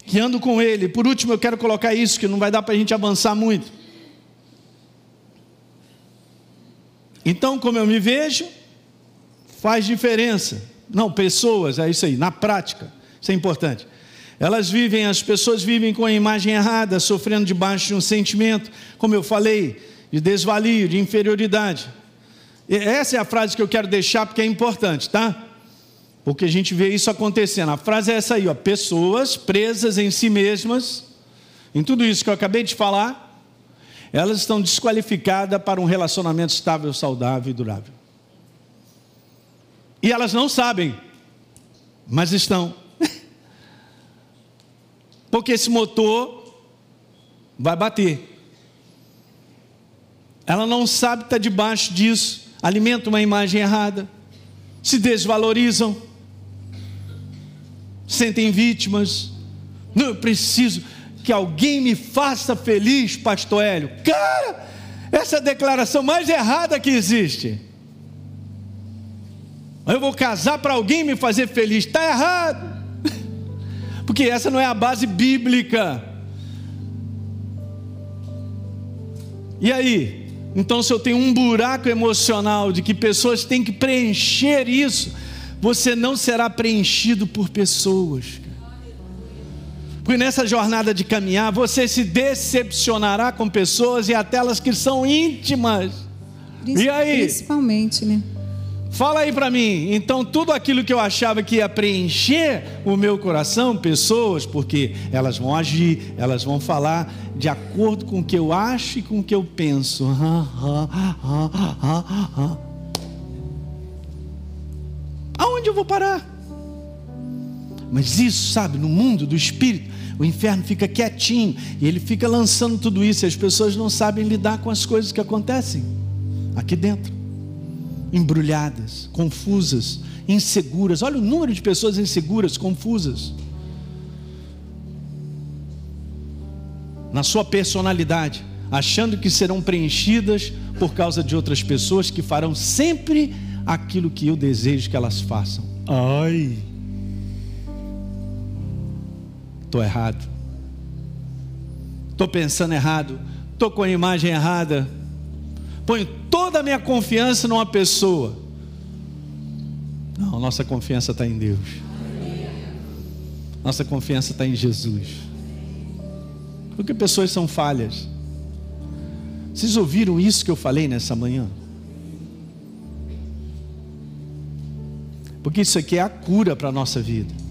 A: que ando com Ele. Por último, eu quero colocar isso, que não vai dar para a gente avançar muito. Então, como eu me vejo, faz diferença. Não, pessoas, é isso aí, na prática, isso é importante. Elas vivem, as pessoas vivem com a imagem errada, sofrendo debaixo de um sentimento, como eu falei, de desvalio, de inferioridade. E essa é a frase que eu quero deixar porque é importante, tá? Porque a gente vê isso acontecendo. A frase é essa aí, ó, pessoas presas em si mesmas, em tudo isso que eu acabei de falar, elas estão desqualificadas para um relacionamento estável, saudável e durável. E elas não sabem, mas estão. *laughs* Porque esse motor vai bater. Ela não sabe que está debaixo disso, alimenta uma imagem errada, se desvalorizam sentem vítimas. Não, eu preciso que alguém me faça feliz, pastor Hélio. Cara, essa é a declaração mais errada que existe. Eu vou casar para alguém me fazer feliz. Está errado. *laughs* Porque essa não é a base bíblica. E aí? Então, se eu tenho um buraco emocional de que pessoas têm que preencher isso, você não será preenchido por pessoas. Porque nessa jornada de caminhar, você se decepcionará com pessoas e até elas que são íntimas. E aí?
B: Principalmente, né?
A: Fala aí para mim. Então, tudo aquilo que eu achava que ia preencher o meu coração, pessoas, porque elas vão agir, elas vão falar de acordo com o que eu acho e com o que eu penso. Aonde eu vou parar? Mas isso, sabe, no mundo do espírito, o inferno fica quietinho e ele fica lançando tudo isso e as pessoas não sabem lidar com as coisas que acontecem aqui dentro. Embrulhadas, confusas, inseguras. Olha o número de pessoas inseguras, confusas. Na sua personalidade, achando que serão preenchidas por causa de outras pessoas que farão sempre aquilo que eu desejo que elas façam. Ai. Estou errado, estou pensando errado, estou com a imagem errada, ponho toda a minha confiança numa pessoa. Não, nossa confiança está em Deus. Nossa confiança está em Jesus. Porque pessoas são falhas. Vocês ouviram isso que eu falei nessa manhã? Porque isso aqui é a cura para a nossa vida.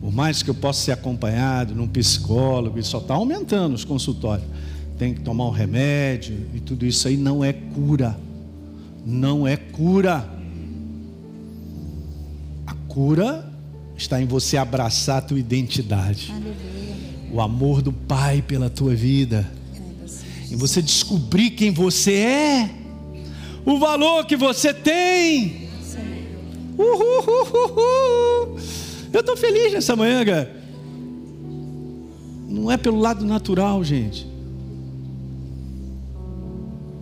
A: Por mais que eu possa ser acompanhado num psicólogo, e só está aumentando os consultórios. Tem que tomar um remédio e tudo isso aí não é cura. Não é cura. A cura está em você abraçar a tua identidade. O amor do Pai pela tua vida. Em você descobrir quem você é. O valor que você tem. Uhul, uhul, uhul. Eu estou feliz nessa manhã, cara. Não é pelo lado natural, gente.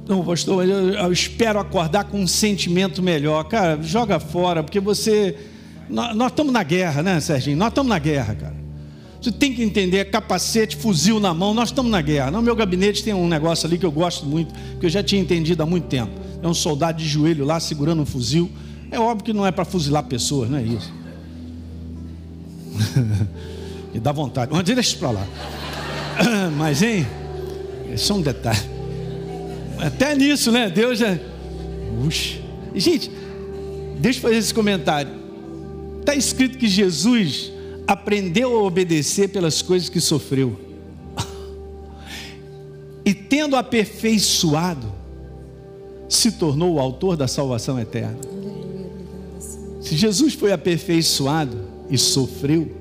A: Não, pastor, eu, eu espero acordar com um sentimento melhor. Cara, joga fora, porque você. Nós, estamos na guerra, né, Serginho? Nós estamos na guerra, cara. Você tem que entender, capacete, fuzil na mão, nós estamos na guerra. No meu gabinete tem um negócio ali que eu gosto muito, que eu já tinha entendido há muito tempo. É um soldado de joelho lá segurando um fuzil. É óbvio que não é para fuzilar pessoas, não é isso. *laughs* e dá vontade. Onde deixa isso para lá. *coughs* Mas, hein? É só um detalhe. Até nisso, né? Deus já. Uxa. Gente, deixa eu fazer esse comentário. Está escrito que Jesus aprendeu a obedecer pelas coisas que sofreu. E tendo aperfeiçoado, se tornou o autor da salvação eterna. Se Jesus foi aperfeiçoado e sofreu,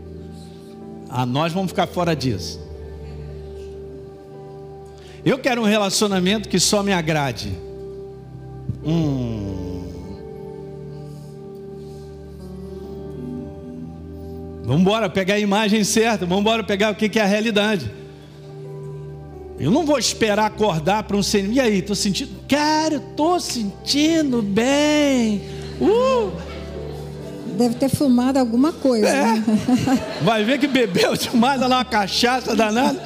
A: a nós vamos ficar fora disso. Eu quero um relacionamento que só me agrade. Hum. Vamos embora pegar a imagem certa, vamos embora pegar o que é a realidade. Eu não vou esperar acordar para um senhor. E aí, estou sentindo. Cara, estou sentindo bem. Uh!
B: Deve ter fumado alguma coisa. É. Né? *laughs*
A: Vai ver que bebeu demais lá uma cachaça danada.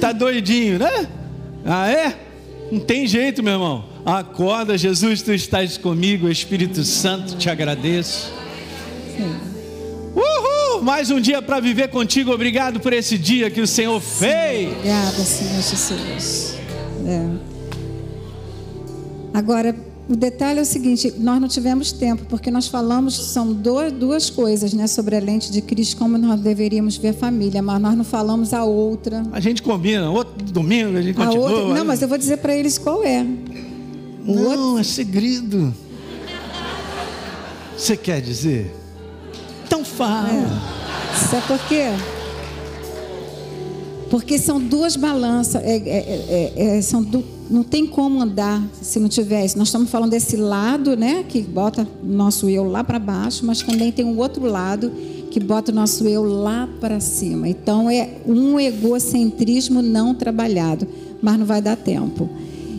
A: Tá doidinho, né? Ah, é? Não tem jeito, meu irmão. Acorda, Jesus, tu estás comigo, Espírito Santo, te agradeço. Sim. Uhul! Mais um dia para viver contigo. Obrigado por esse dia que o Senhor fez.
B: Obrigada, Senhor Jesus. É. Agora, o detalhe é o seguinte: nós não tivemos tempo, porque nós falamos, são duas, duas coisas, né, sobre a lente de Cristo, como nós deveríamos ver a família, mas nós não falamos a outra.
A: A gente combina, outro domingo a gente a continua.
B: Outra, não, mas eu vou dizer para eles qual é.
A: O não, outro... é segredo. Você quer dizer? Então fala.
B: É. Sabe por quê? Porque são duas balanças, é, é, é, é são du, não tem como andar se não tiver isso. Nós estamos falando desse lado, né, que bota o nosso eu lá para baixo, mas também tem um outro lado que bota o nosso eu lá para cima. Então é um egocentrismo não trabalhado, mas não vai dar tempo.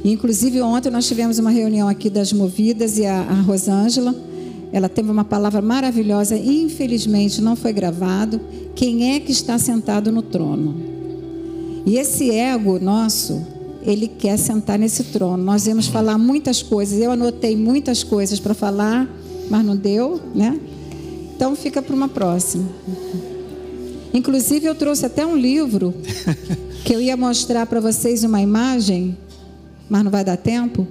B: Inclusive ontem nós tivemos uma reunião aqui das movidas e a, a Rosângela, ela teve uma palavra maravilhosa, infelizmente não foi gravado. Quem é que está sentado no trono? E esse ego nosso, ele quer sentar nesse trono. Nós íamos falar muitas coisas. Eu anotei muitas coisas para falar, mas não deu, né? Então fica para uma próxima. Inclusive eu trouxe até um livro que eu ia mostrar para vocês uma imagem, mas não vai dar tempo.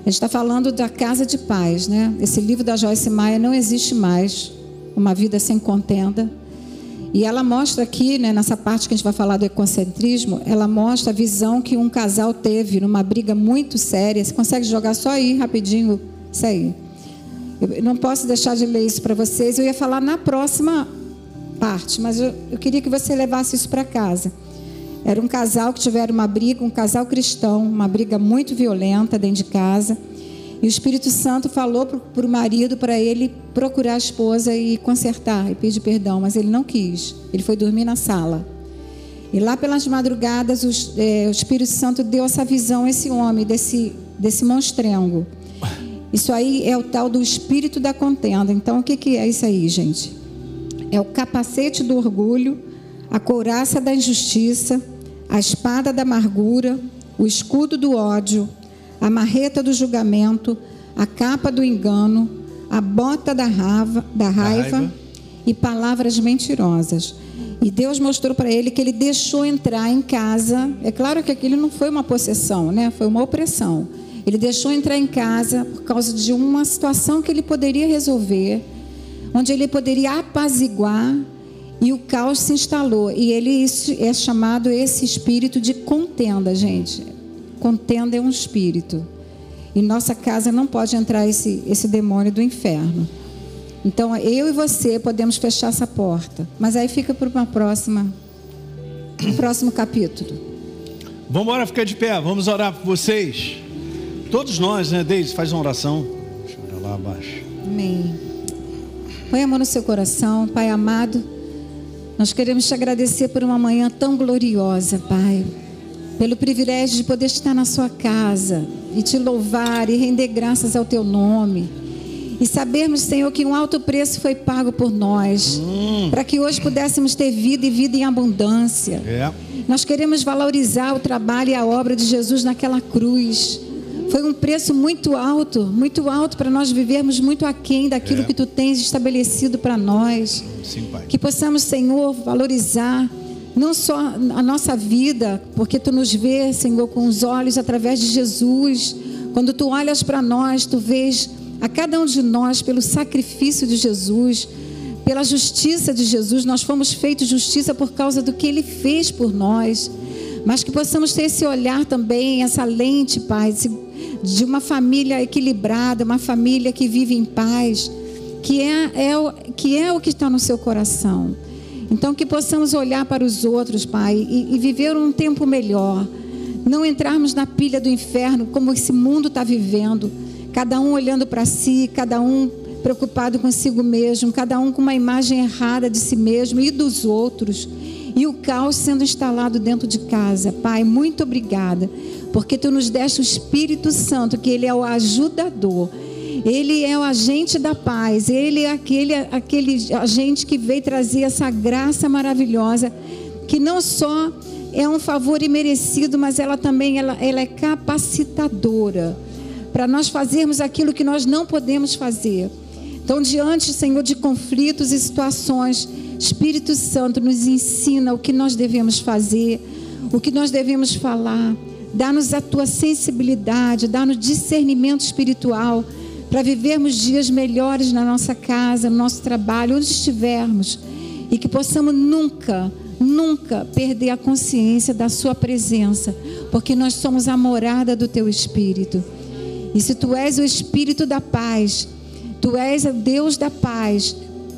B: A gente está falando da casa de paz, né? Esse livro da Joyce Maia não existe mais. Uma vida sem contenda. E ela mostra aqui, né, nessa parte que a gente vai falar do ecocentrismo, ela mostra a visão que um casal teve numa briga muito séria. Você consegue jogar só aí rapidinho? Isso aí. Eu não posso deixar de ler isso para vocês. Eu ia falar na próxima parte, mas eu, eu queria que você levasse isso para casa. Era um casal que tiveram uma briga, um casal cristão, uma briga muito violenta dentro de casa. E o Espírito Santo falou para o marido para ele procurar a esposa e consertar e pedir perdão, mas ele não quis. Ele foi dormir na sala. E lá pelas madrugadas, os, é, o Espírito Santo deu essa visão a esse homem, desse, desse monstrengo. Isso aí é o tal do espírito da contenda. Então, o que, que é isso aí, gente? É o capacete do orgulho a couraça da injustiça, a espada da amargura, o escudo do ódio, a marreta do julgamento, a capa do engano, a bota da raiva, da raiva, raiva. e palavras mentirosas. E Deus mostrou para ele que ele deixou entrar em casa. É claro que aquilo não foi uma possessão, né? Foi uma opressão. Ele deixou entrar em casa por causa de uma situação que ele poderia resolver, onde ele poderia apaziguar e o caos se instalou. E ele é chamado esse espírito de contenda, gente. Contenda é um espírito. E nossa casa não pode entrar esse, esse demônio do inferno. Então eu e você podemos fechar essa porta. Mas aí fica para uma próxima, um próximo capítulo.
A: Vamos embora ficar de pé, vamos orar por vocês. Todos nós, né, Deise, faz uma oração. Deixa eu olhar lá abaixo.
B: Amém. Põe a mão no seu coração, Pai amado. Nós queremos te agradecer por uma manhã tão gloriosa, Pai. Pelo privilégio de poder estar na sua casa e te louvar e render graças ao teu nome. E sabermos, Senhor, que um alto preço foi pago por nós, hum. para que hoje pudéssemos ter vida e vida em abundância. É. Nós queremos valorizar o trabalho e a obra de Jesus naquela cruz. Foi um preço muito alto, muito alto para nós vivermos muito aquém daquilo é. que tu tens estabelecido para nós. Sim. Que possamos, Senhor, valorizar não só a nossa vida, porque tu nos vê, Senhor, com os olhos através de Jesus. Quando tu olhas para nós, tu vês a cada um de nós pelo sacrifício de Jesus, pela justiça de Jesus. Nós fomos feitos justiça por causa do que ele fez por nós. Mas que possamos ter esse olhar também, essa lente, Pai, de uma família equilibrada, uma família que vive em paz, que é, é, que é o que está no seu coração. Então, que possamos olhar para os outros, Pai, e, e viver um tempo melhor. Não entrarmos na pilha do inferno como esse mundo está vivendo. Cada um olhando para si, cada um preocupado consigo mesmo, cada um com uma imagem errada de si mesmo e dos outros. E o caos sendo instalado dentro de casa. Pai, muito obrigada, porque tu nos deste o Espírito Santo, que ele é o ajudador ele é o agente da paz, ele é aquele, aquele agente que veio trazer essa graça maravilhosa, que não só é um favor imerecido, mas ela também ela, ela é capacitadora para nós fazermos aquilo que nós não podemos fazer. Então, diante, Senhor, de conflitos e situações, Espírito Santo nos ensina o que nós devemos fazer, o que nós devemos falar. Dá-nos a tua sensibilidade, dá-nos discernimento espiritual para vivermos dias melhores na nossa casa, no nosso trabalho, onde estivermos, e que possamos nunca, nunca perder a consciência da Sua presença, porque nós somos a morada do Teu Espírito. E se Tu és o Espírito da paz, Tu és o Deus da paz,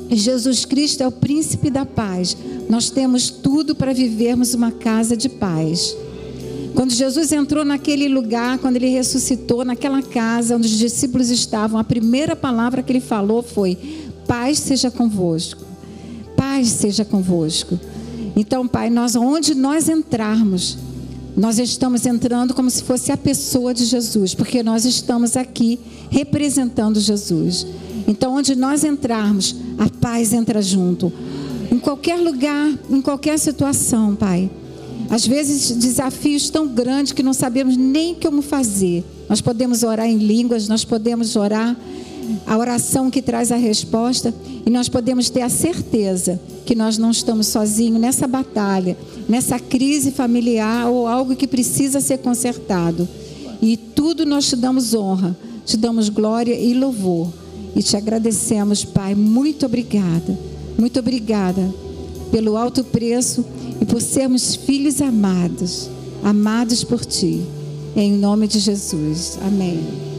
B: Jesus Cristo é o príncipe da paz. Nós temos tudo para vivermos uma casa de paz. Quando Jesus entrou naquele lugar, quando ele ressuscitou, naquela casa onde os discípulos estavam, a primeira palavra que ele falou foi: Paz seja convosco. Paz seja convosco. Então, Pai, nós onde nós entrarmos, nós estamos entrando como se fosse a pessoa de Jesus, porque nós estamos aqui representando Jesus. Então, onde nós entrarmos, a paz entra junto. Em qualquer lugar, em qualquer situação, Pai. Às vezes, desafios tão grandes que não sabemos nem como fazer. Nós podemos orar em línguas, nós podemos orar a oração que traz a resposta e nós podemos ter a certeza que nós não estamos sozinhos nessa batalha, nessa crise familiar ou algo que precisa ser consertado. E tudo nós te damos honra, te damos glória e louvor. E te agradecemos, Pai. Muito obrigada. Muito obrigada pelo alto preço e por sermos filhos amados, amados por Ti. Em nome de Jesus. Amém.